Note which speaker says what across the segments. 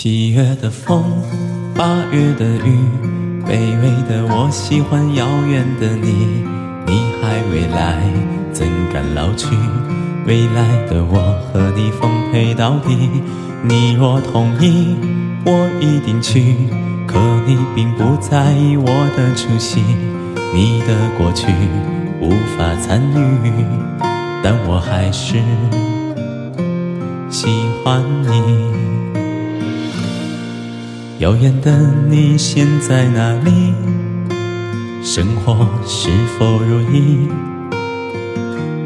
Speaker 1: 七月的风，八月的雨，卑微的我喜欢遥远的你。你还未来，怎敢老去？未来的我和你奉陪到底。你若同意，我一定去。可你并不在意我的出席，你的过去无法参与，但我还是喜欢你。遥远的你现在哪里？生活是否如意？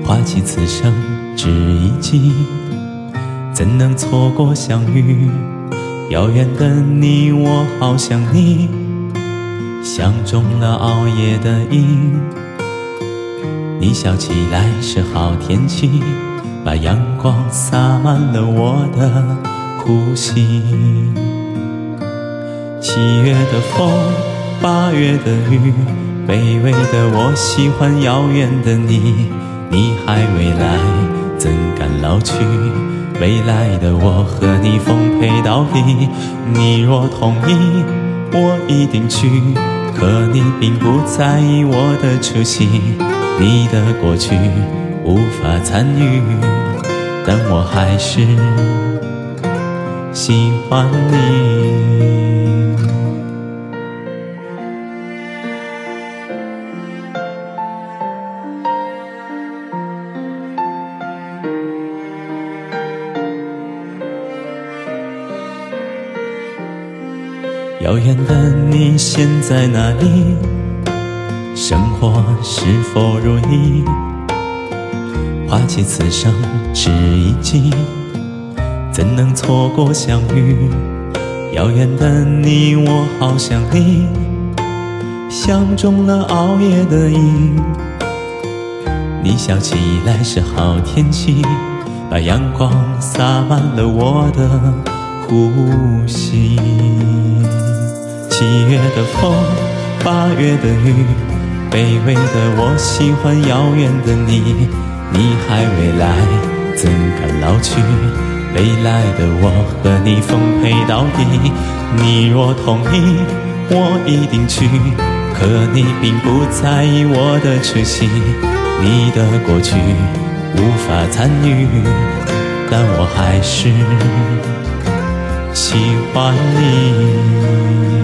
Speaker 1: 花期此生只一季，怎能错过相遇？遥远的你，我好想你，相中了熬夜的瘾。你笑起来是好天气，把阳光洒满了我的呼吸。七月的风，八月的雨，卑微的我喜欢遥远的你。你还未来，怎敢老去？未来的我和你奉陪到底。你若同意，我一定去。可你并不在意我的出席，你的过去无法参与，但我还是喜欢你。遥远的你现在哪里？生活是否如意？花期此生只一季，怎能错过相遇？遥远的你，我好想你，相中了熬夜的瘾。你笑起来是好天气，把阳光洒满了我的呼吸。七月的风，八月的雨，卑微的我喜欢遥远的你。你还未来，怎敢老去？未来的我和你奉陪到底。你若同意，我一定去。可你并不在意我的出席，你的过去无法参与，但我还是喜欢你。